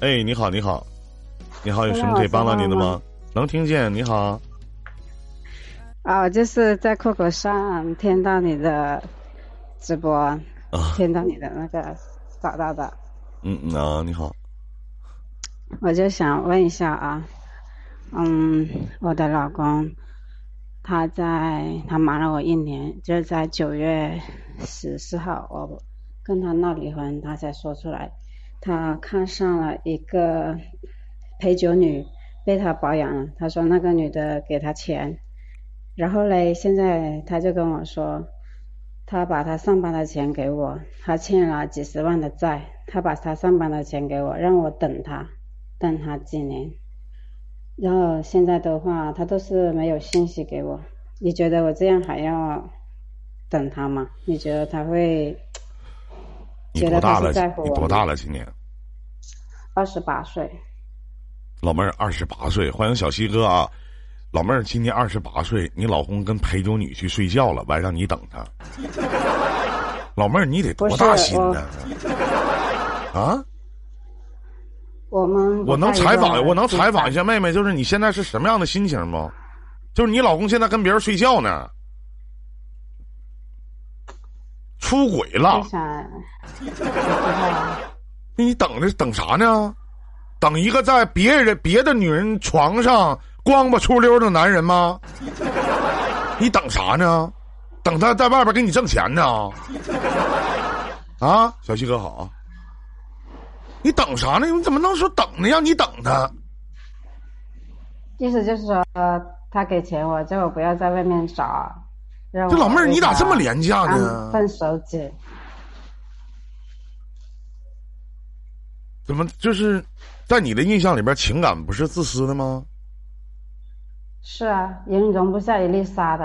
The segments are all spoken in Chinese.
哎，你好，你好，你好，有什么可以帮到您的吗？能听见？你好。啊，就是在酷狗上听到你的直播，听到你的那个找到的。嗯嗯啊，你好。我就想问一下啊，嗯，我的老公，他在他瞒了我一年，就在九月十四号，我跟他闹离婚，他才说出来。他看上了一个陪酒女，被他包养了。他说那个女的给他钱，然后嘞，现在他就跟我说，他把他上班的钱给我，他欠了几十万的债，他把他上班的钱给我，让我等他，等他几年。然后现在的话，他都是没有信息给我。你觉得我这样还要等他吗？你觉得他会？你多大了？你多大了？今年？二十八岁，老妹儿二十八岁，欢迎小西哥啊！老妹儿今年二十八岁，你老公跟陪酒女去睡觉了，晚上你等他。老妹儿，你得多大心呢？啊？我们我能采访我能采访一下妹妹，就是你现在是什么样的心情吗？就是你老公现在跟别人睡觉呢，出轨了。那你等着等啥呢？等一个在别人别的女人床上光吧出溜的男人吗？你等啥呢？等他在外边给你挣钱呢？啊，小西哥好。你等啥呢？你怎么能说等呢？让你等他？意思就是说，他给钱我，叫我不要在外面找。这老妹儿，你咋这么廉价呢？分手姐。怎么就是在你的印象里边，情感不是自私的吗？是啊，人容不下一粒沙的。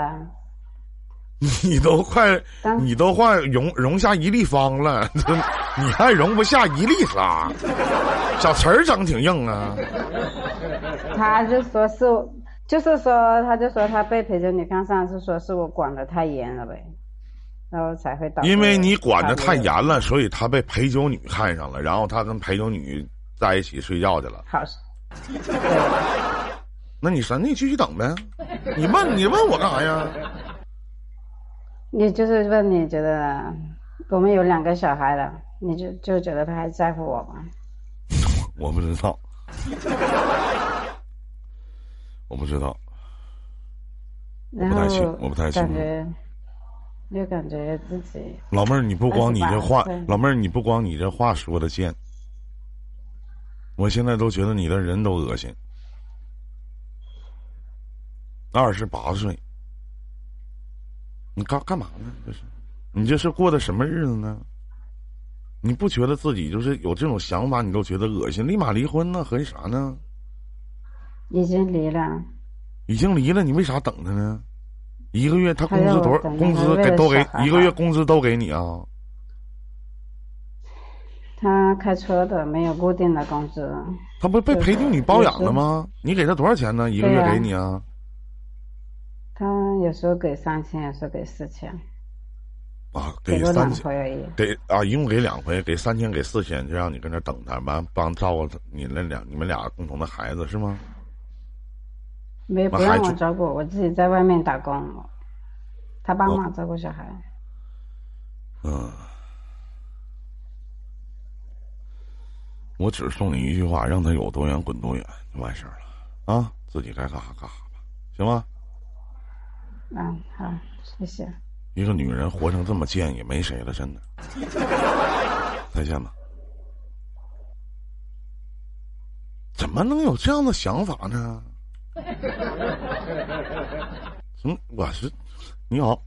你都快，你都快容容下一立方了，你还容不下一粒沙？小词儿整挺硬啊。他就说是，就是说，他就说他被陪酒女看上，是说是我管的太严了呗。然后才会导。因为你管的太严了，所以他被陪酒女看上了，然后他跟陪酒女在一起睡觉去了。好。那你啥？那你继续等呗。你问你问我干啥呀？你就是问你觉得我们有两个小孩了，你就就觉得他还在乎我吗？我不知道。我不知道。我不太清，我不太清。就感觉自己老妹儿，你不光你这话，老妹儿你不光你这话说的贱，我现在都觉得你的人都恶心。二十八岁，你干干嘛呢？这是，你这是过的什么日子呢？你不觉得自己就是有这种想法，你都觉得恶心，立马离婚呢？合计啥呢？已经离了。已经离了，你为啥等他呢？一个月他工资多少？工资给都给一个月工资都给你啊？他开车的，没有固定的工资。他不被陪定你包养了吗？你给他多少钱呢？一个月给你啊？他有时候给三千，有时候给四千。啊，给三千，给啊，一共给两回，给三千，给四千，就让你跟那等他，完帮照顾你那两你们俩共同的孩子是吗？没不让我照顾，我自己在外面打工，他爸妈照顾小孩。嗯，我只送你一句话，让他有多远滚多远就完事儿了啊！自己该干啥干啥吧，行吗？嗯，好，谢谢。一个女人活成这么贱，也没谁了，真的。再见吧。怎么能有这样的想法呢？嗯，我是你好，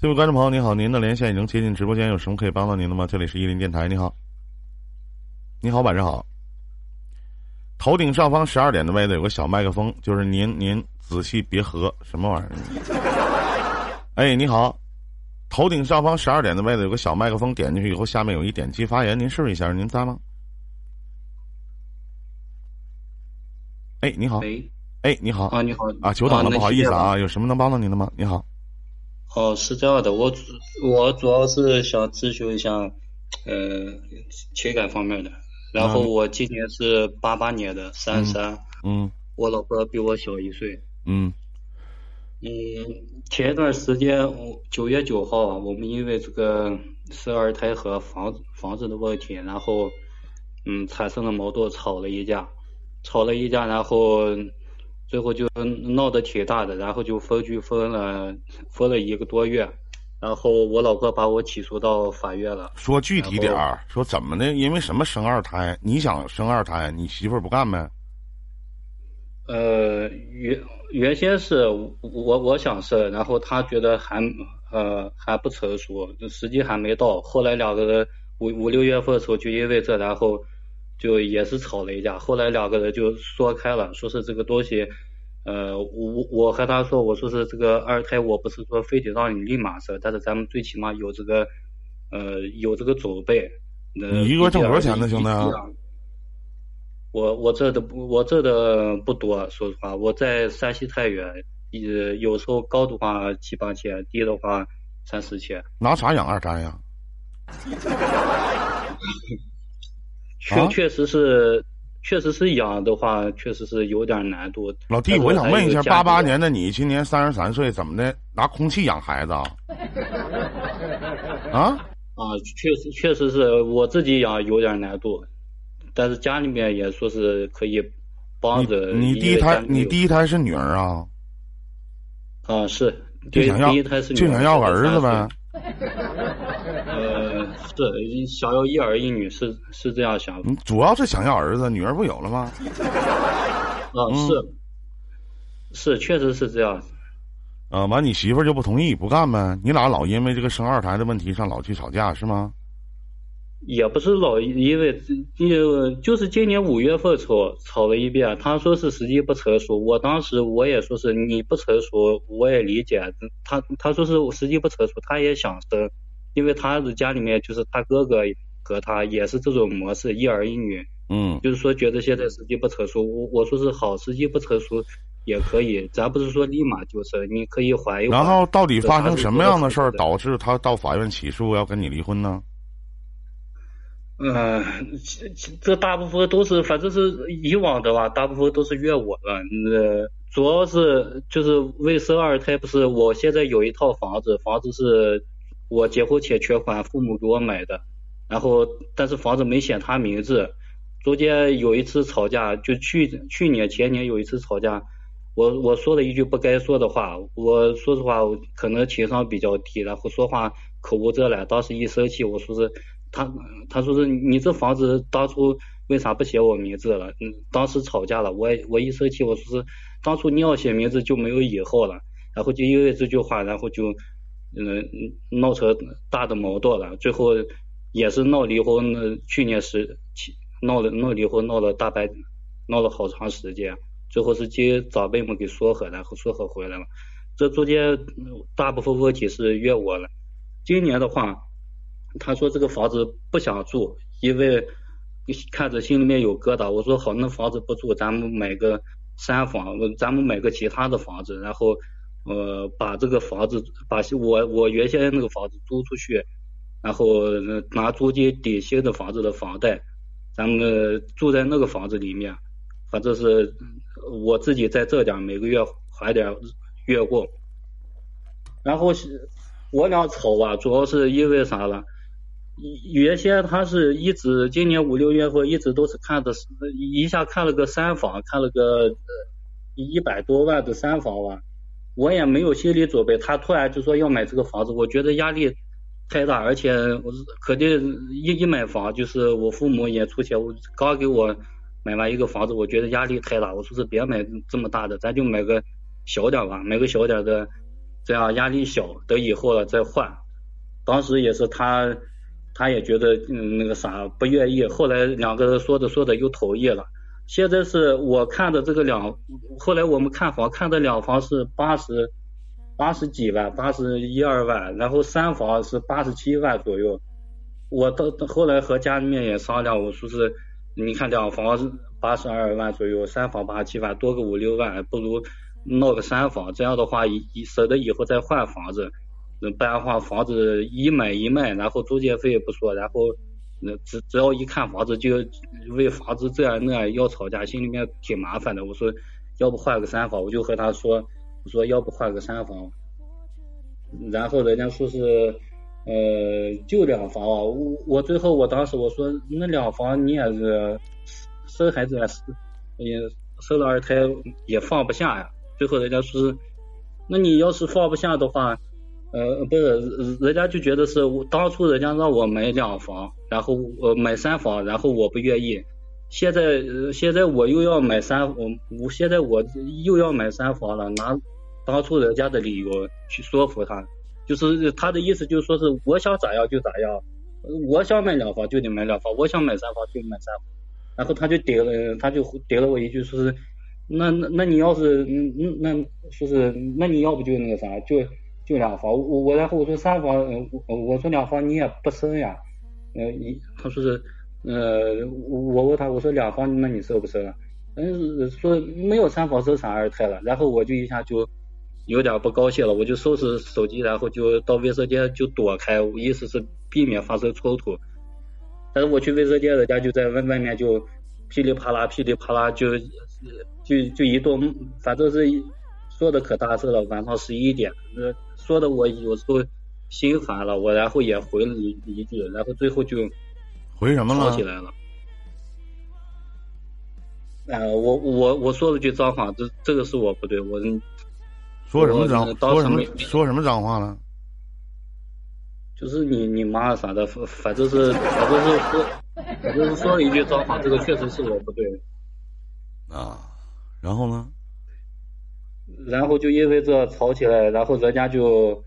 这位观众朋友，你好，您的连线已经接进直播间，有什么可以帮到您的吗？这里是伊林电台，你好，你好，晚上好。头顶上方十二点的位置有个小麦克风，就是您，您仔细别合什么玩意儿。哎，你好，头顶上方十二点的位置有个小麦克风，点进去以后，下面有一点击发言，您试一下，您在吗？哎，你好！哎，你好！啊，你好！啊，久等了，不好意思啊，有什么能帮到您的吗？你好。哦，是这样的，我我主要是想咨询一下，呃，情感方面的，然后我今年是八八年的，三十三。嗯我老婆比我小一岁。嗯嗯，前一段时间，九月九号啊，我们因为这个生二胎和房子房子的问题，然后嗯产生了矛盾，吵了一架，吵了一架，然后最后就闹得挺大的，然后就分居分了分了一个多月，然后我老婆把我起诉到法院了。说具体点儿，说怎么的？因为什么生二胎？你想生二胎，你媳妇儿不干呗？呃，原原先是我我想生，然后他觉得还呃还不成熟，时机还没到。后来两个人五五六月份的时候就因为这，然后就也是吵了一架。后来两个人就说开了，说是这个东西，呃，我我和他说，我说是这个二胎，我不是说非得让你立马生，但是咱们最起码有这个呃有这个准备。呃你一个月挣多少钱呢，兄弟？我我挣的不我挣的不多，说实话，我在山西太原，呃，有时候高的话七八千，低的话三四千。拿啥养二胎呀？确、啊确实是，确实是养的话，确实是有点难度。老弟，我想问一下，八八年的你今年三十三岁，怎么的？拿空气养孩子啊？啊？啊，确实确实是我自己养有点难度，但是家里面也说是可以帮着。你第一胎，你第一一胎是女儿啊？啊是，就想要第一胎是女就想要个儿子呗？呃，是想要一儿一女，是是这样想法你主要是想要儿子，女儿不有了吗？啊，嗯是是，确实是这样。啊，完你媳妇儿就不同意，不干呗？你俩老因为这个生二胎的问题上老去吵架是吗？也不是老因为呃，就是今年五月份吵吵了一遍，他说是时机不成熟，我当时我也说是你不成熟，我也理解，他他说是时机不成熟，他也想生，因为他的家里面就是他哥哥和他也是这种模式，一儿一女，嗯就是说觉得现在时机不成熟，我我说是好，时机不成熟也可以，咱不是说立马就是，你可以缓一缓。然后到底发生什么样的事儿导致他到法院起诉要跟你离婚呢？嗯，这这大部分都是，反正是以往的吧，大部分都是怨我的。呃，主要是就是为生二胎，不是我现在有一套房子，房子是我结婚前全款父母给我买的，然后但是房子没写他名字，中间有一次吵架，就去去年前年有一次吵架，我我说了一句不该说的话，我说实话，可能情商比较低，然后说话口无遮拦，当时一生气，我说是他他说是你这房子当初为啥不写我名字了？嗯，当时吵架了，我我一生气，我说是当初你要写名字就没有以后了，然后就因为这句话，然后就嗯闹成大的矛盾了，最后也是闹离婚，那去年十七闹了闹离婚闹了大半闹了好长时间，最后是经长辈们给说和，然后说和回来了。这中间大部分问题是怨我了。今年的话，他说这个房子不想住，因为看着心里面有疙瘩。我说好，那房子不住，咱们买个三房，咱们买个其他的房子，然后呃把这个房子把我我原先那个房子租出去，然后拿租金抵新的房子的房贷，咱们住在那个房子里面，反正是我自己在这点儿每个月还点月供。然后是我俩吵吧，主要是因为啥了？原先他是一直今年五六月份一直都是看的，一下看了个三房，看了个一百多万的三房吧，我也没有心理准备，他突然就说要买这个房子，我觉得压力太大，而且我肯定一一买房就是我父母也出钱，我刚给我买完一个房子，我觉得压力太大，我说是别买这么大的，咱就买个小点吧，买个小点的，这样压力小，等以后了再换。当时也是他。他也觉得嗯那个啥不愿意，后来两个人说着说着又同意了。现在是我看的这个两，后来我们看房看的两房是八十八十几万，八十一二万，然后三房是八十七万左右。我到后来和家里面也商量，我说是你看两房八十二万左右，三房八十七万，多个五六万，不如闹个三房，这样的话以省得以后再换房子。不然的话，房子一买一卖，然后中介费也不说，然后那只只要一看房子就为房子这样那样要吵架，心里面挺麻烦的。我说要不换个三房，我就和他说，我说要不换个三房，然后人家说是呃就两房啊，我我最后我当时我说那两房你也是生孩子也是也生了二胎也放不下呀，最后人家说是那你要是放不下的话。呃，不是，人家就觉得是我当初人家让我买两房，然后我买三房，然后我不愿意。现在现在我又要买三，我我现在我又要买三房了，拿当初人家的理由去说服他，就是他的意思就是说是我想咋样就咋样，我想买两房就得买两房，我想买三房就买三房。然后他就顶了，他就顶了我一句说是，那那那你要是嗯嗯那说是那你要不就那个啥就。就两房，我我然后我说三房，我我说两房你也不生呀，呃，你他说是，呃，我问他我说两房那你生不生啊？嗯，说没有三房生产二胎了，然后我就一下就有点不高兴了，我就收拾手机，然后就到卫生间就躲开，意思是避免发生冲突。但是我去卫生间，人家就在外外面就噼里啪啦噼里啪啦就就就一顿，反正是说的可大声了，晚上十一点。说的我有时候心烦了，我然后也回了一一句，然后最后就回什么了？吵起来了。呃，我我我说了句脏话，这这个是我不对，我说什么脏说什么说什么脏话了？就是你你妈啥的，反正是反正是说反正是说了一句脏话，这个确实是我不对。啊，然后呢？然后就因为这吵起来，然后人家就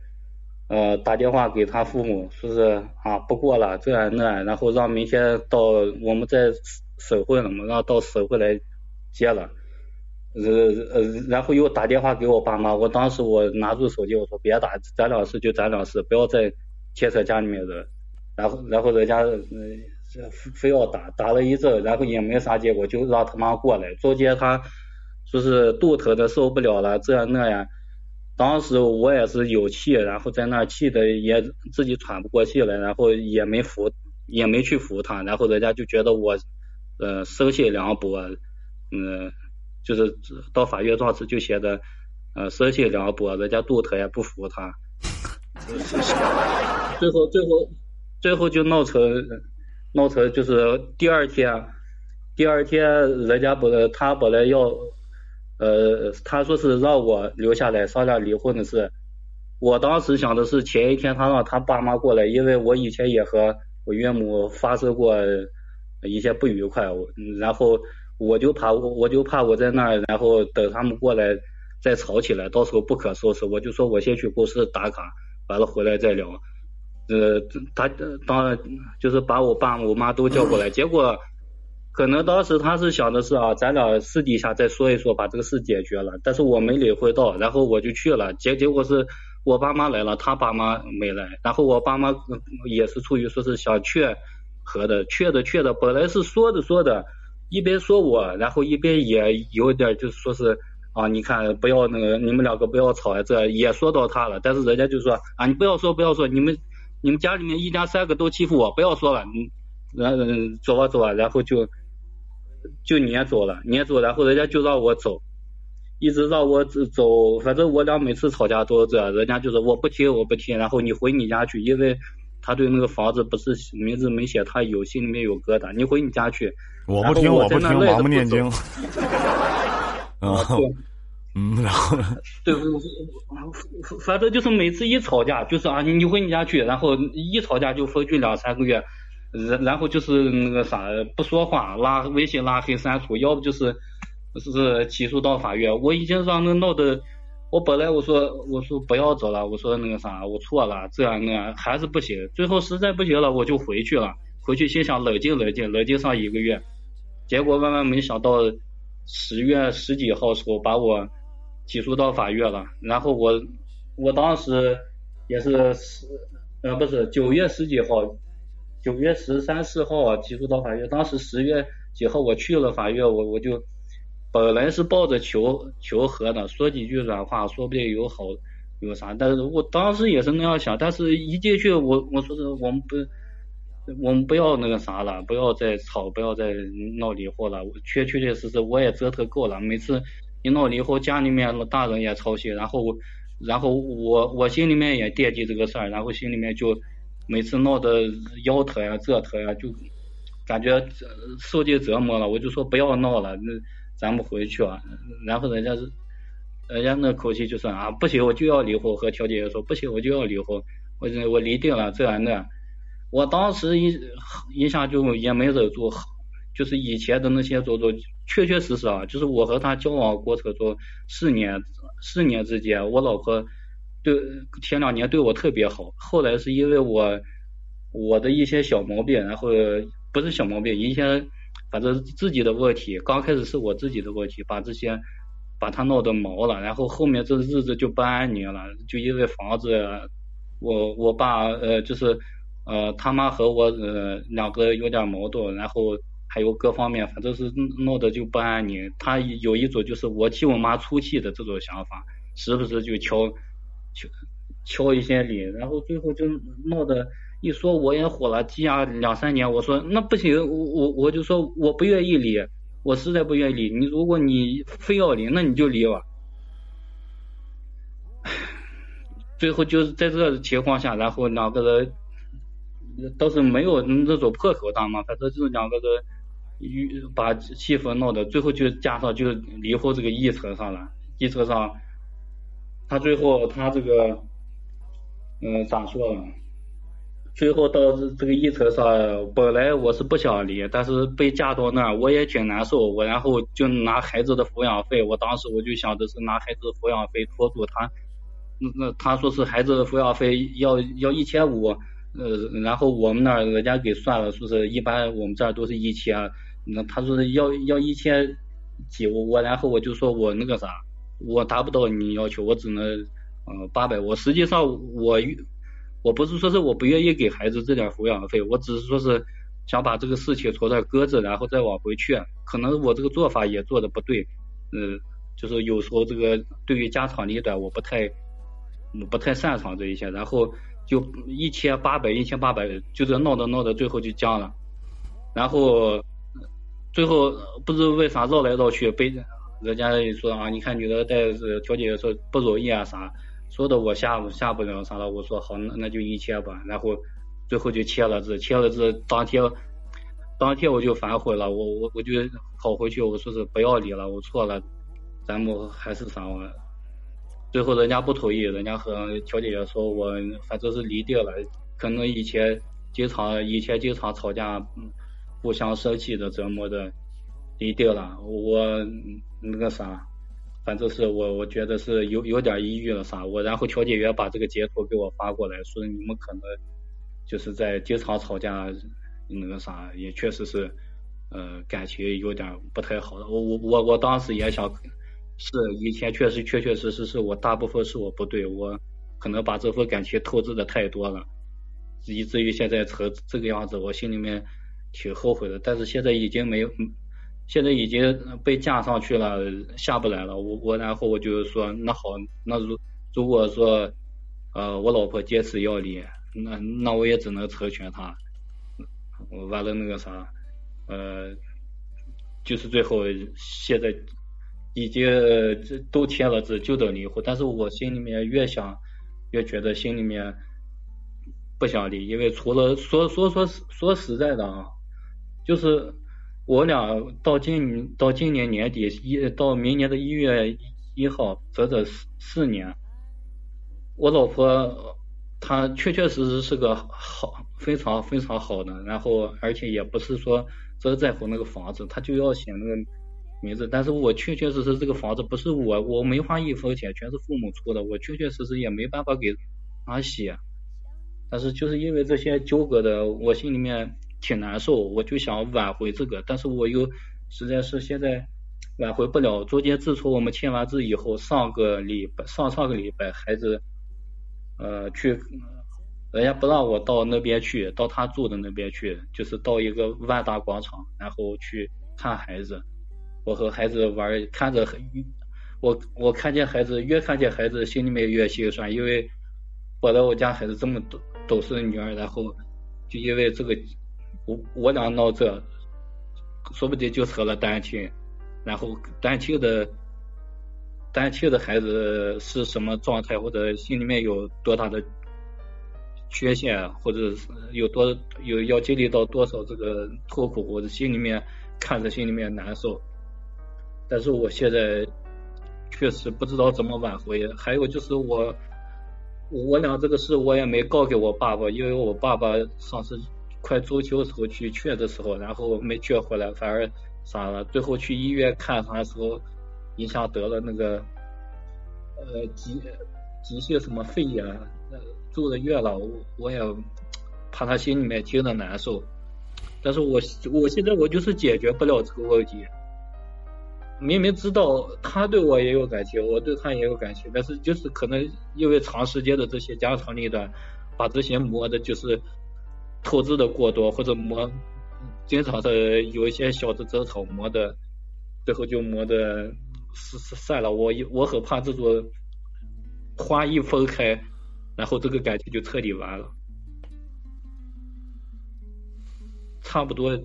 呃打电话给他父母，说是啊不过了这样那样，然后让明天到我们在省会了嘛，让到省会来接了，呃呃，然后又打电话给我爸妈，我当时我拿住手机我说别打，咱俩事就咱俩事，不要再牵扯家里面人，然后然后人家嗯非要打，打了一阵，然后也没啥结果，就让他妈过来，中间他。说是肚疼的受不了了，这样那样，当时我也是有气，然后在那气的也自己喘不过气来，然后也没扶，也没去扶他，然后人家就觉得我呃生性凉薄，嗯，就是到法院状词就写的呃生性凉薄，人家肚疼也不扶他，最后最后最后就闹成闹成就是第二天第二天人家本来他本来要。呃，他说是让我留下来商量离婚的事。我当时想的是前一天他让他爸妈过来，因为我以前也和我岳母发生过一些不愉快，然后我就怕我我就怕我在那儿，然后等他们过来再吵起来，到时候不可收拾。我就说我先去公司打卡，完了回来再聊。呃，他当就是把我爸我妈都叫过来，结果。可能当时他是想的是啊，咱俩私底下再说一说，把这个事解决了。但是我没领会到，然后我就去了，结结果是我爸妈来了，他爸妈没来。然后我爸妈也是出于说是想劝和的，劝的劝的，本来是说着说着，一边说我，然后一边也有点就是说是啊，你看不要那个，你们两个不要吵啊，这也说到他了。但是人家就说啊，你不要说不要说，你们你们家里面一家三个都欺负我，不要说了，你然后走啊走啊，然后就。就撵走了，撵走，然后人家就让我走，一直让我走，反正我俩每次吵架都是这样，人家就是我不听，我不听，然后你回你家去，因为他对那个房子不是名字没写，他有心里面有疙瘩，你回你家去。我不听，我不听，我不念经。啊，对，嗯，然后呢 对，反正就是每次一吵架，就是啊，你回你家去，然后一吵架就分居两三个月。然然后就是那个啥不说话，拉微信拉黑删除，要不就是是起诉到法院。我已经让那闹的，我本来我说我说不要走了，我说那个啥我错了，这样那样还是不行。最后实在不行了，我就回去了。回去心想冷静冷静，冷静上一个月。结果万万没想到十月十几号时候把我起诉到法院了。然后我我当时也是十呃不是九月十几号。九月十三四号啊，起诉到法院，当时十月几号我去了法院，我我就本来是抱着求求和的，说几句软话，说不定有好有啥，但是我当时也是那样想，但是一进去我我说是我们不我们不要那个啥了，不要再吵，不要再闹离婚了。确确确实实我也折腾够了，每次一闹离婚，家里面大人也操心，然后然后我我心里面也惦记这个事儿，然后心里面就每次闹得腰疼呀、这疼呀，就感觉受尽折磨了。我就说不要闹了，那咱们回去啊。然后人家是人家那口气就是啊，不行，我就要离婚。和调解员说不行，我就要离婚。我我离定了，这样那。我当时一一下就也没忍住，就是以前的那些种种，确确实实啊，就是我和他交往过程中四年四年之间，我老婆对前两年对我特别好，后来是因为我我的一些小毛病，然后不是小毛病，一些反正自己的问题，刚开始是我自己的问题，把这些把他闹得毛了，然后后面这日子就不安宁了，就因为房子，我我爸呃就是。呃，他妈和我呃两个有点矛盾，然后还有各方面，反正是闹得就不安宁。他有一种就是我替我妈出气的这种想法，时不时就敲敲敲一些理，然后最后就闹得一说我也火了，积压两三年。我说那不行，我我我就说我不愿意离，我实在不愿意离。你如果你非要离，那你就离吧。最后就是在这情况下，然后两个人。倒是没有那种破口大骂，反正就是两个人把气氛闹的，最后就加上就离婚这个议程上了。议程上，他最后他这个，嗯，咋说呢？最后到这个议程上，本来我是不想离，但是被架到那儿，我也挺难受。我然后就拿孩子的抚养费，我当时我就想的是拿孩子的抚养费拖住他。那那他说是孩子的抚养费要要一千五。呃，然后我们那儿人家给算了，说是一般我们这儿都是一千，那他说要要一千几，我我然后我就说我那个啥，我达不到你要求，我只能呃八百。我实际上我我不是说是我不愿意给孩子这点抚养费，我只是说是想把这个事情从这搁着，然后再往回去。可能我这个做法也做的不对，嗯，就是有时候这个对于家长里短，我不太不太擅长这一些，然后。就一千八百，一千八百，就这闹着闹着，最后就僵了。然后最后不知为啥绕来绕去，被人家说啊，你看女的带调解员说不容易啊啥，说的我下下不了啥了。我说好，那那就一千吧。然后最后就签了字，签了字当天当天我就反悔了，我我我就跑回去，我说是不要离了，我错了，咱们还是啥玩意。最后人家不同意，人家和调解员说，我反正是离定了，可能以前经常以前经常吵架，互相生气的折磨的，离定了。我那个啥，反正是我我觉得是有有点抑郁了啥。我然后调解员把这个截图给我发过来，说你们可能就是在经常吵架，那个啥也确实是呃感情有点不太好。我我我我当时也想。是以前确实确确实实是我大部分是我不对，我可能把这份感情透支的太多了，以至于现在成这个样子，我心里面挺后悔的。但是现在已经没有，现在已经被架上去了，下不来了。我我然后我就说，那好，那如如果说呃我老婆坚持要离，那那我也只能成全她。完了那个啥，呃，就是最后现在。已经都签了字，就等离婚。但是我心里面越想，越觉得心里面不想离，因为除了说说说说实在的啊，就是我俩到今到今年年底一到明年的一月一号，整整四四年，我老婆她确确实实是个好非常非常好的，然后而且也不是说真在乎那个房子，她就要写那个。名字，但是我确确实实这个房子不是我，我没花一分钱，全是父母出的，我确确实实也没办法给她写。但是就是因为这些纠葛的，我心里面挺难受，我就想挽回这个，但是我又实在是现在挽回不了。中间自从我们签完字以后，上个礼拜上上个礼拜孩子呃去，人家不让我到那边去，到他住的那边去，就是到一个万达广场，然后去看孩子。我和孩子玩，看着很，我我看见孩子，越看见孩子，心里面越心酸，因为本来我家孩子这么懂懂事的女儿，然后就因为这个，我我俩闹这，说不定就成了单亲，然后单亲的单亲的孩子是什么状态，或者心里面有多大的缺陷，或者是有多有要经历到多少这个痛苦，或者心里面看着心里面难受。但是我现在确实不知道怎么挽回。还有就是我，我俩这个事我也没告给我爸爸，因为我爸爸上次快中秋时候去劝的时候，然后没劝回来，反而啥了。最后去医院看他的时候，一下得了那个呃急急性什么肺炎，住的院了。我我也怕他心里面听着难受。但是我我现在我就是解决不了这个问题。明明知道他对我也有感情，我对他也有感情，但是就是可能因为长时间的这些家长里短，把这些磨的就是透支的过多，或者磨经常的有一些小的争吵磨的，最后就磨的是是散了。我我很怕这种花一分开，然后这个感情就彻底完了，差不多。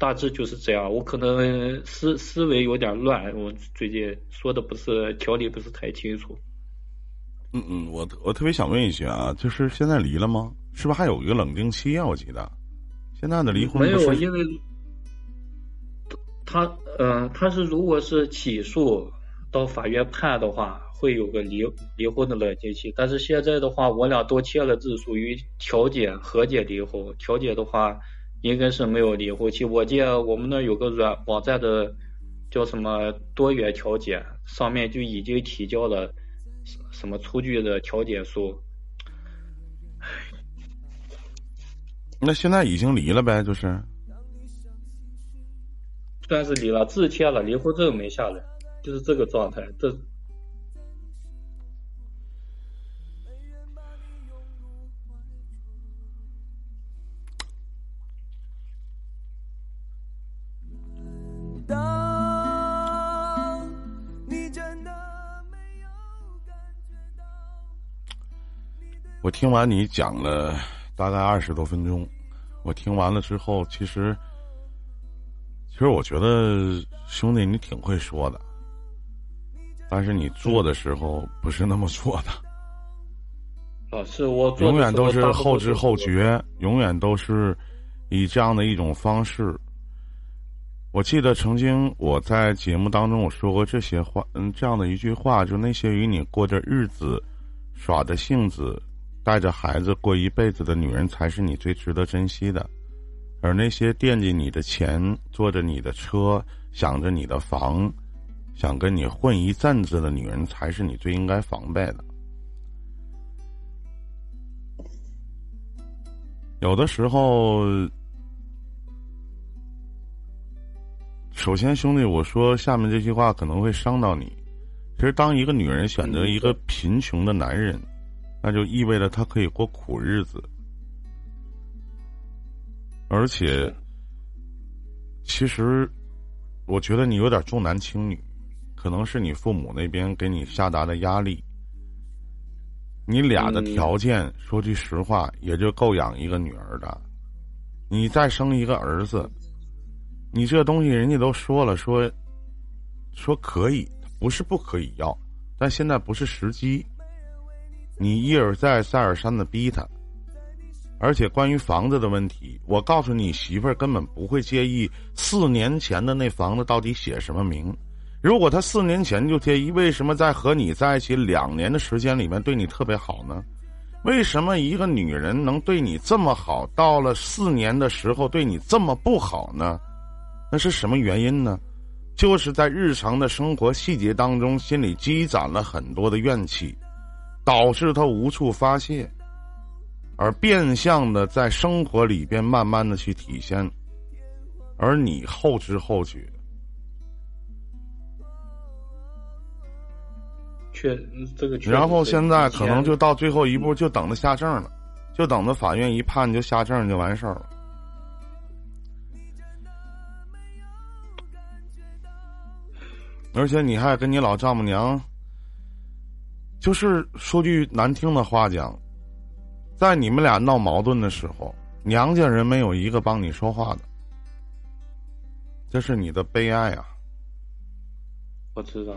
大致就是这样，我可能思思维有点乱，我最近说的不是条理不是太清楚。嗯嗯，我我特别想问一句啊，就是现在离了吗？是不是还有一个冷静期啊？我记得现在的离婚没有，因为他嗯，他是如果是起诉到法院判的话，会有个离离婚的冷静期。但是现在的话，我俩都签了字，属于调解和解离婚。调解的话。应该是没有离婚期。我记得我们那有个软网站的叫什么多元调解，上面就已经提交了什么出具的调解书。那现在已经离了呗，就是。算是离了，自签了，离婚证没下来，就是这个状态。这。我听完你讲了大概二十多分钟，我听完了之后，其实，其实我觉得兄弟你挺会说的，但是你做的时候不是那么做的。老，是我永远都是后知后觉，永远都是以这样的一种方式。我记得曾经我在节目当中我说过这些话，嗯，这样的一句话，就那些与你过着日子、耍着性子。带着孩子过一辈子的女人才是你最值得珍惜的，而那些惦记你的钱、坐着你的车、想着你的房、想跟你混一阵子的女人才是你最应该防备的。有的时候，首先兄弟，我说下面这句话可能会伤到你。其实，当一个女人选择一个贫穷的男人。那就意味着他可以过苦日子，而且，其实，我觉得你有点重男轻女，可能是你父母那边给你下达的压力。你俩的条件，说句实话，也就够养一个女儿的。你再生一个儿子，你这东西人家都说了，说，说可以，不是不可以要，但现在不是时机。你一而再、再而三的逼他，而且关于房子的问题，我告诉你，媳妇儿根本不会介意四年前的那房子到底写什么名。如果他四年前就介意，为什么在和你在一起两年的时间里面对你特别好呢？为什么一个女人能对你这么好，到了四年的时候对你这么不好呢？那是什么原因呢？就是在日常的生活细节当中，心里积攒了很多的怨气。导致他无处发泄，而变相的在生活里边慢慢的去体现，而你后知后觉，确这个，然后现在可能就到最后一步，就等着下证了，就等着法院一判就下证就完事儿了，而且你还跟你老丈母娘。就是说句难听的话讲，在你们俩闹矛盾的时候，娘家人没有一个帮你说话的，这是你的悲哀啊！我知道。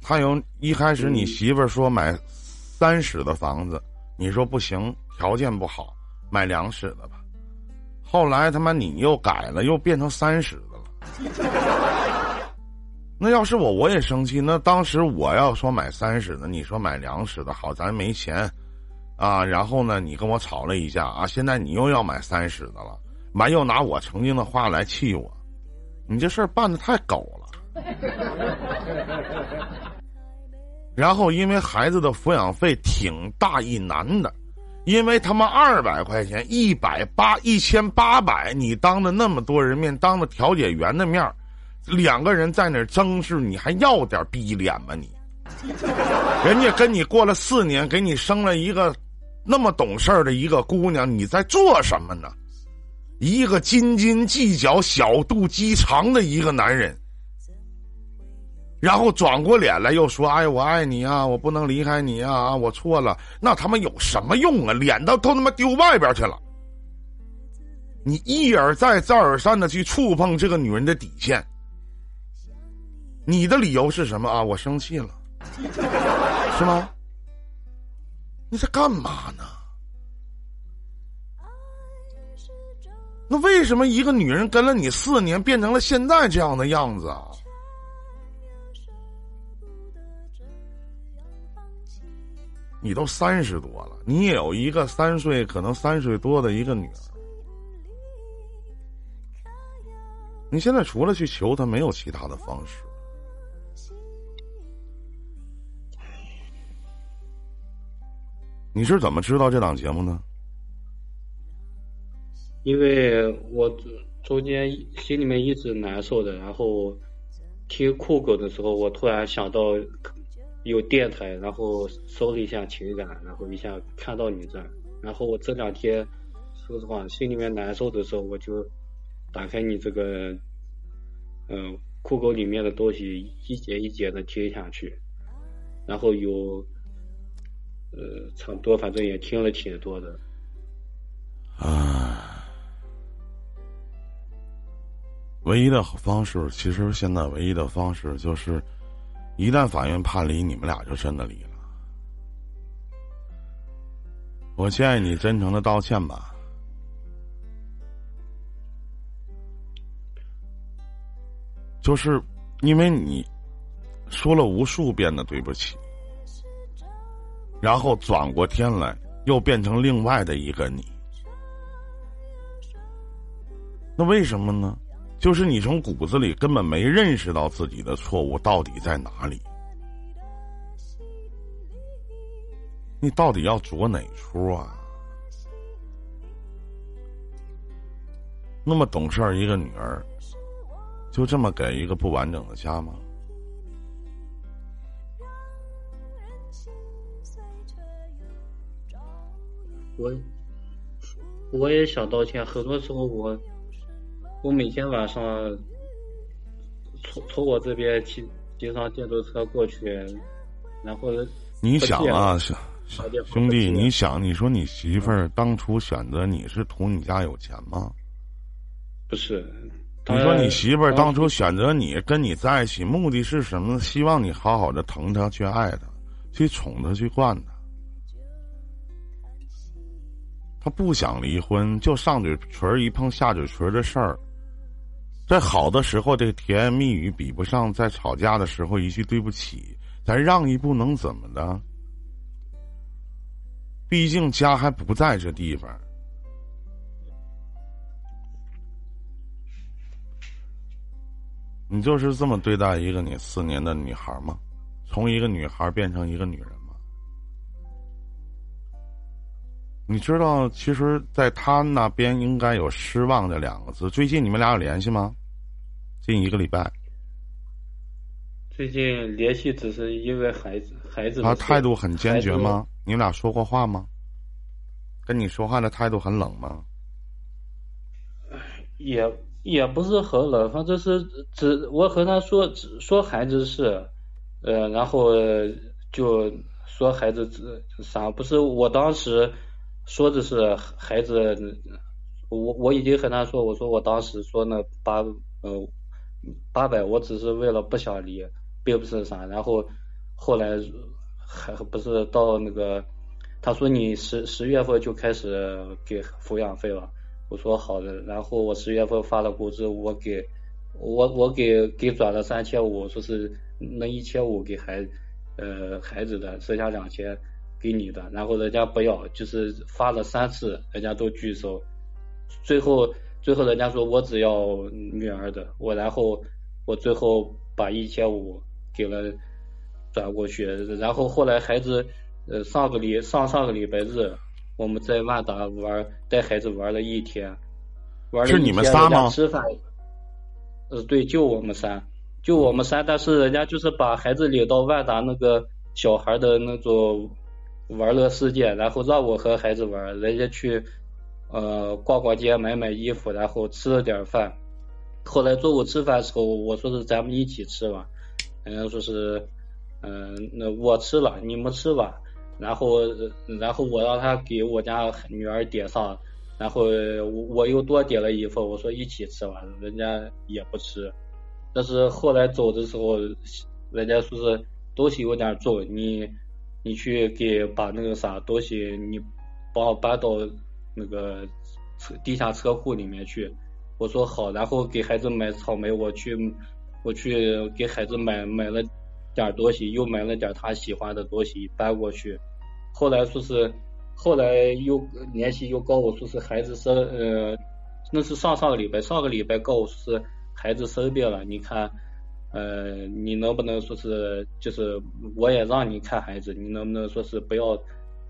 他有一开始你媳妇儿说买三室的房子，你说不行，条件不好，买两室的吧。后来他妈你又改了，又变成三室的了。那要是我，我也生气。那当时我要说买三室的，你说买两室的好，咱没钱啊。然后呢，你跟我吵了一架啊，现在你又要买三室的了，完又拿我曾经的话来气我，你这事儿办的太狗了。然后因为孩子的抚养费挺大一难的。因为他妈二百块钱，一百八一千八百，你当着那么多人面，当着调解员的面两个人在那争执，你还要点逼脸吗？你，人家跟你过了四年，给你生了一个那么懂事的一个姑娘，你在做什么呢？一个斤斤计较、小肚鸡肠的一个男人。然后转过脸来又说：“哎，我爱你啊，我不能离开你啊，我错了。”那他妈有什么用啊？脸都都他妈丢外边去了。你一而再、再而三的去触碰这个女人的底线，你的理由是什么啊？我生气了，是吗？你在干嘛呢？那为什么一个女人跟了你四年，变成了现在这样的样子啊？你都三十多了，你也有一个三岁，可能三岁多的一个女儿。你现在除了去求她，没有其他的方式。你是怎么知道这档节目呢？因为我中间心里面一直难受的，然后听酷狗的时候，我突然想到。有电台，然后搜了一下情感，然后一下看到你这儿，然后我这两天说实话心里面难受的时候，我就打开你这个嗯酷狗里面的东西，一节一节的听下去，然后有呃差不多反正也听了挺多的。啊，唯一的方式，其实现在唯一的方式就是。一旦法院判离，你们俩就真的离了。我建议你真诚的道歉吧，就是因为你说了无数遍的对不起，然后转过天来又变成另外的一个你，那为什么呢？就是你从骨子里根本没认识到自己的错误到底在哪里，你到底要着哪出啊？那么懂事儿一个女儿，就这么给一个不完整的家吗？我我也想道歉，很多时候我。我每天晚上从从我这边骑骑上电动车过去，然后你想啊，兄弟，你想，你说你媳妇儿当初选择你是图你家有钱吗？不是，你说你媳妇儿当初选择你跟你在一起，目的是什么？希望你好好的疼她，去爱她，去宠她，去惯她。他不想离婚，就上嘴唇一碰下嘴唇的事儿。在好的时候，这甜言蜜语比不上在吵架的时候一句对不起。咱让一步能怎么的？毕竟家还不在这地方。你就是这么对待一个你四年的女孩吗？从一个女孩变成一个女人？你知道，其实，在他那边应该有失望这两个字。最近你们俩有联系吗？近一个礼拜。最近联系只是因为孩子，孩子。他态度很坚决吗？你们俩说过话吗？跟你说话的态度很冷吗？也也不是很冷，反正是只我和他说只说孩子事，呃，然后就说孩子啥不是我当时。说的是孩子我我已经和他说，我说我当时说那八呃八百，我只是为了不想离，并不是啥。然后后来还不是到那个，他说你十十月份就开始给抚养费了，我说好的。然后我十月份发了工资，我给我我给给转了三千五，说是那一千五给孩呃孩子的，剩下两千给你的。然后人家不要，就是发了三次，人家都拒收。最后，最后人家说我只要女儿的，我然后我最后把一千五给了转过去，然后后来孩子呃上个礼上上个礼拜日，我们在万达玩带孩子玩了一天，玩了是你们仨吗？吃饭，呃对，就我们仨，就我们仨，但是人家就是把孩子领到万达那个小孩的那种玩乐世界，然后让我和孩子玩，人家去。呃，逛逛街，买买衣服，然后吃了点饭。后来中午吃饭时候，我说是咱们一起吃吧。人家说是，嗯，那我吃了，你们吃吧。然后，然后我让他给我家女儿点上，然后我又多点了一份，我说一起吃吧，人家也不吃。但是后来走的时候，人家说是东西有点重，你你去给把那个啥东西，你帮我搬到。那个车地下车库里面去，我说好，然后给孩子买草莓，我去我去给孩子买买了点东西，又买了点他喜欢的东西搬过去。后来说是后来又联系又告我说是孩子生呃那是上上个礼拜上个礼拜告我说是孩子生病了，你看呃你能不能说是就是我也让你看孩子，你能不能说是不要。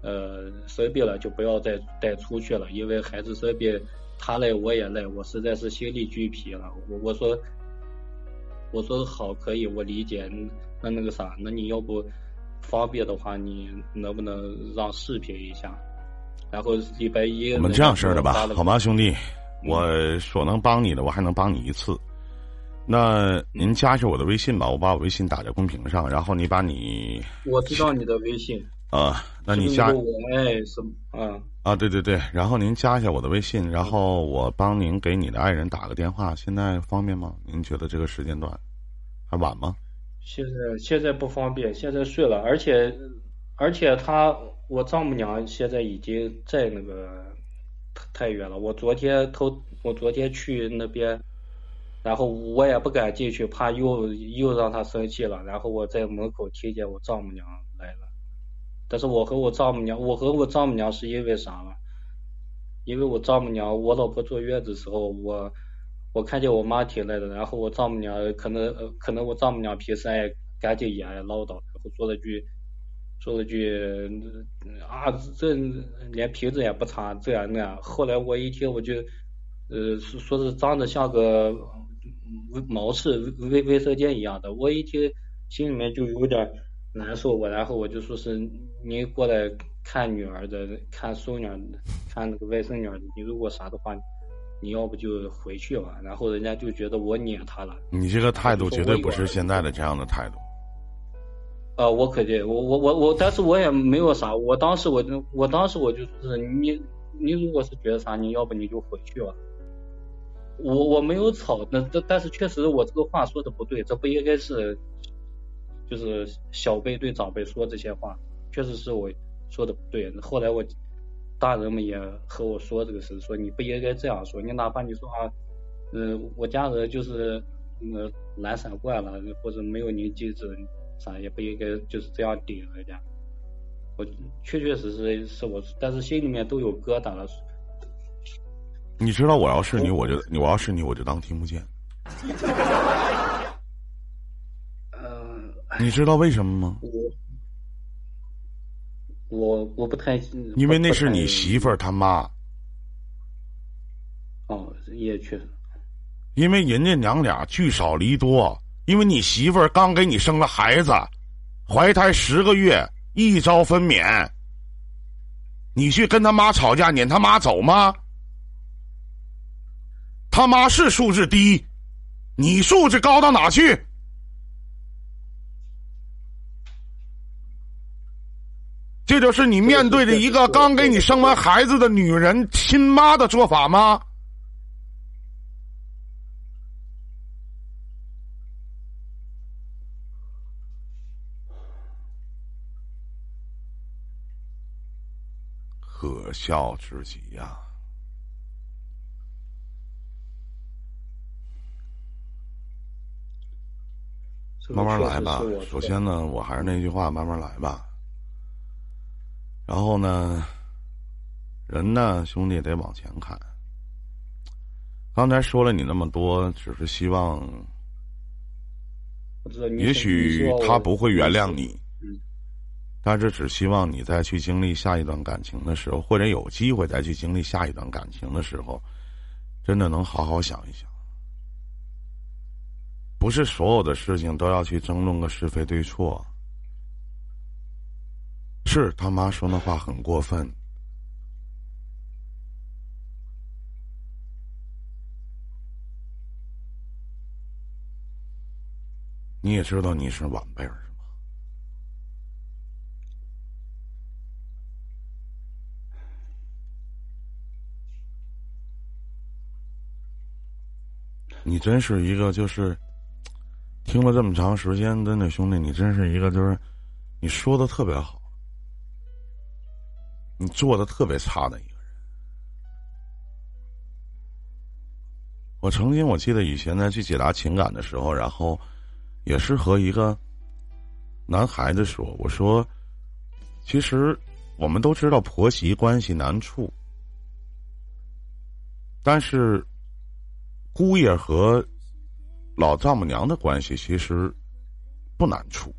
呃，生病了就不要再带出去了，因为孩子生病，他累我也累，我实在是心力俱疲了。我我说我说好可以，我理解。那那个啥，那你要不方便的话，你能不能让视频一下？然后礼拜一我们这样式的吧，好吗，兄弟？我所能帮你的，我还能帮你一次。那您加一下我的微信吧，我把我微信打在公屏上，然后你把你我知道你的微信。啊，那你加我爱什么啊？啊，对对对，然后您加一下我的微信，然后我帮您给你的爱人打个电话，现在方便吗？您觉得这个时间段还晚吗？现在现在不方便，现在睡了，而且而且他我丈母娘现在已经在那个太原了，我昨天偷我昨天去那边，然后我也不敢进去，怕又又让他生气了，然后我在门口听见我丈母娘来了。但是我和我丈母娘，我和我丈母娘是因为啥嘛？因为我丈母娘，我老婆坐月子时候，我我看见我妈挺累的，然后我丈母娘可能可能我丈母娘平时爱干净也爱唠叨，然后说了句说了句啊，这连瓶子也不擦，这样那样。后来我一听，我就呃说是脏的像个毛刺卫卫生间一样的，我一听心里面就有点。难受我，然后我就说是你过来看女儿的，看孙女儿，看那个外孙女儿。你如果啥的话，你要不就回去吧。然后人家就觉得我撵他了。你这个态度绝对不是现在的这样的态度。啊，我肯定，我我我我，但是我也没有啥。我当时我就我当时我就说是你你如果是觉得啥，你要不你就回去吧。我我没有吵，那这但是确实我这个话说的不对，这不应该是。就是小辈对长辈说这些话，确实是我说的不对。后来我大人们也和我说这个事，说你不应该这样说。你哪怕你说啊，嗯，我家人就是懒散惯了，或者没有您机智啥，也不应该就是这样顶人家。我确确实实是我，但是心里面都有疙瘩了。你知道我要是你，我就我要是你，我就当听不见。你知道为什么吗？我我我不太因为那是你媳妇儿他妈。哦，也确实。因为人家娘俩聚少离多，因为你媳妇儿刚给你生了孩子，怀胎十个月，一朝分娩。你去跟他妈吵架，撵他妈走吗？他妈是素质低你素质高到哪去？这就是你面对着一个刚给你生完孩子的女人亲妈的做法吗？可笑之极呀。慢慢来吧。首先呢，我还是那句话，慢慢来吧。然后呢，人呢，兄弟得往前看。刚才说了你那么多，只是希望，也许他不会原谅你，但是只希望你再去经历下一段感情的时候，或者有机会再去经历下一段感情的时候，真的能好好想一想。不是所有的事情都要去争论个是非对错。是他妈说那话很过分。你也知道你是晚辈儿是吗？你真是一个就是。听了这么长时间，真的兄弟，你真是一个就是你说的特别好，你做的特别差的一个人。我曾经我记得以前在去解答情感的时候，然后也是和一个男孩子说：“我说，其实我们都知道婆媳关系难处，但是姑爷和。”老丈母娘的关系其实不难处，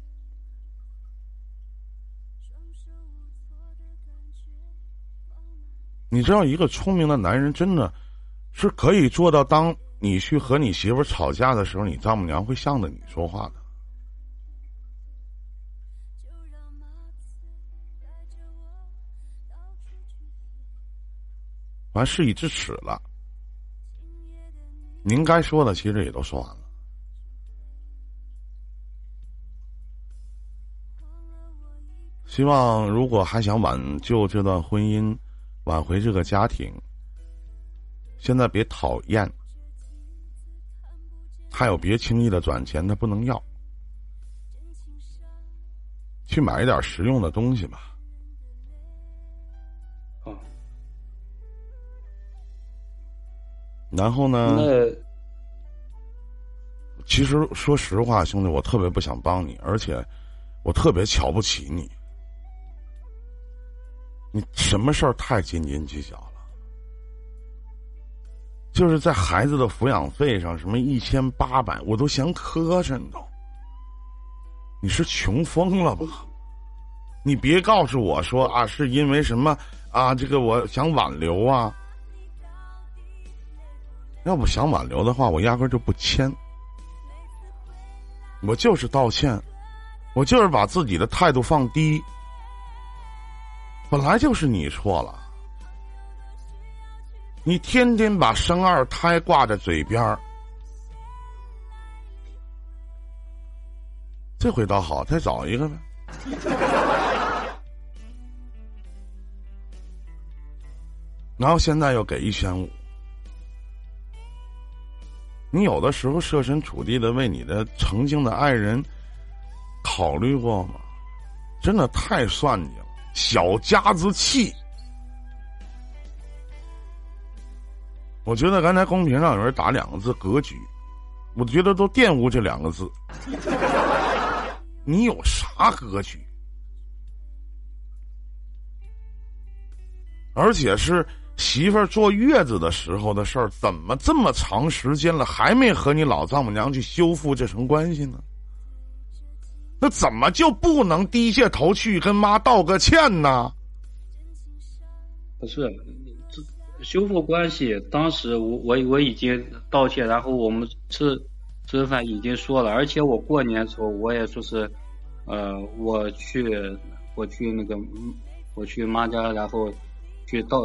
你知道，一个聪明的男人真的是可以做到，当你去和你媳妇吵架的时候，你丈母娘会向着你说话的。完，事已至此了，您该说的其实也都说完了。希望如果还想挽救这段婚姻，挽回这个家庭，现在别讨厌，还有别轻易的转钱，他不能要，去买一点实用的东西吧。然后呢？其实说实话，兄弟，我特别不想帮你，而且我特别瞧不起你。你什么事儿太斤斤计较了？就是在孩子的抚养费上，什么一千八百，我都嫌磕碜都。你是穷疯了吧？你别告诉我说啊，是因为什么啊？这个我想挽留啊。要不想挽留的话，我压根就不签。我就是道歉，我就是把自己的态度放低。本来就是你错了，你天天把生二胎挂在嘴边儿，这回倒好，再找一个呗。然后现在又给一千五，你有的时候设身处地的为你的曾经的爱人考虑过吗？真的太算计了。小家子气，我觉得刚才公屏上有人打两个字“格局”，我觉得都玷污这两个字。你有啥格局？而且是媳妇儿坐月子的时候的事儿，怎么这么长时间了还没和你老丈母娘去修复这层关系呢？那怎么就不能低下头去跟妈道个歉呢？不是，这修复关系，当时我我我已经道歉，然后我们吃吃饭已经说了，而且我过年时候我也说是，呃，我去我去那个我去妈家，然后去到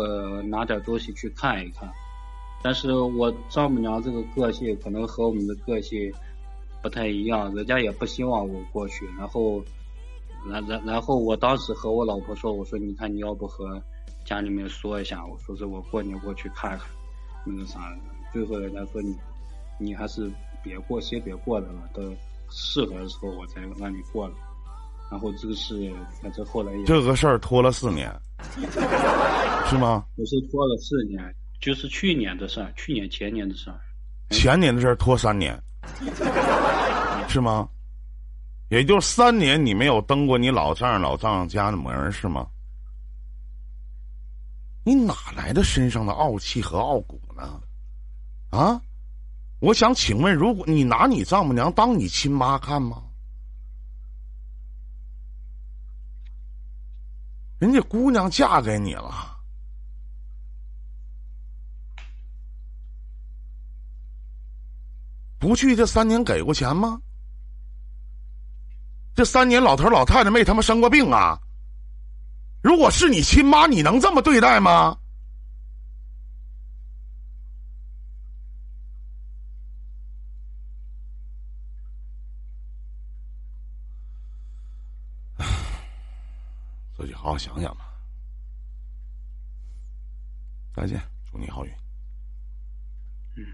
拿点东西去看一看，但是我丈母娘这个个性可能和我们的个性。不太一样，人家也不希望我过去。然后，然然然后，我当时和我老婆说：“我说，你看，你要不和家里面说一下？我说是我过年过去看看，那个啥。”最后人家说：“你，你还是别过，先别过来了，等适合的时候我再让你过来。”然后这个事，反正后来也这个事儿拖了四年。是吗？我是拖了四年，就是去年的事儿，去年前年的事儿。前年的事儿拖三年，是吗？也就三年，你没有登过你老丈人老丈人家的门是吗？你哪来的身上的傲气和傲骨呢？啊！我想请问，如果你拿你丈母娘当你亲妈看吗？人家姑娘嫁给你了，不去这三年给过钱吗？这三年老头老太太没他妈生过病啊？如果是你亲妈，你能这么对待吗？自己好好想想吧。再见，祝你好运。嗯，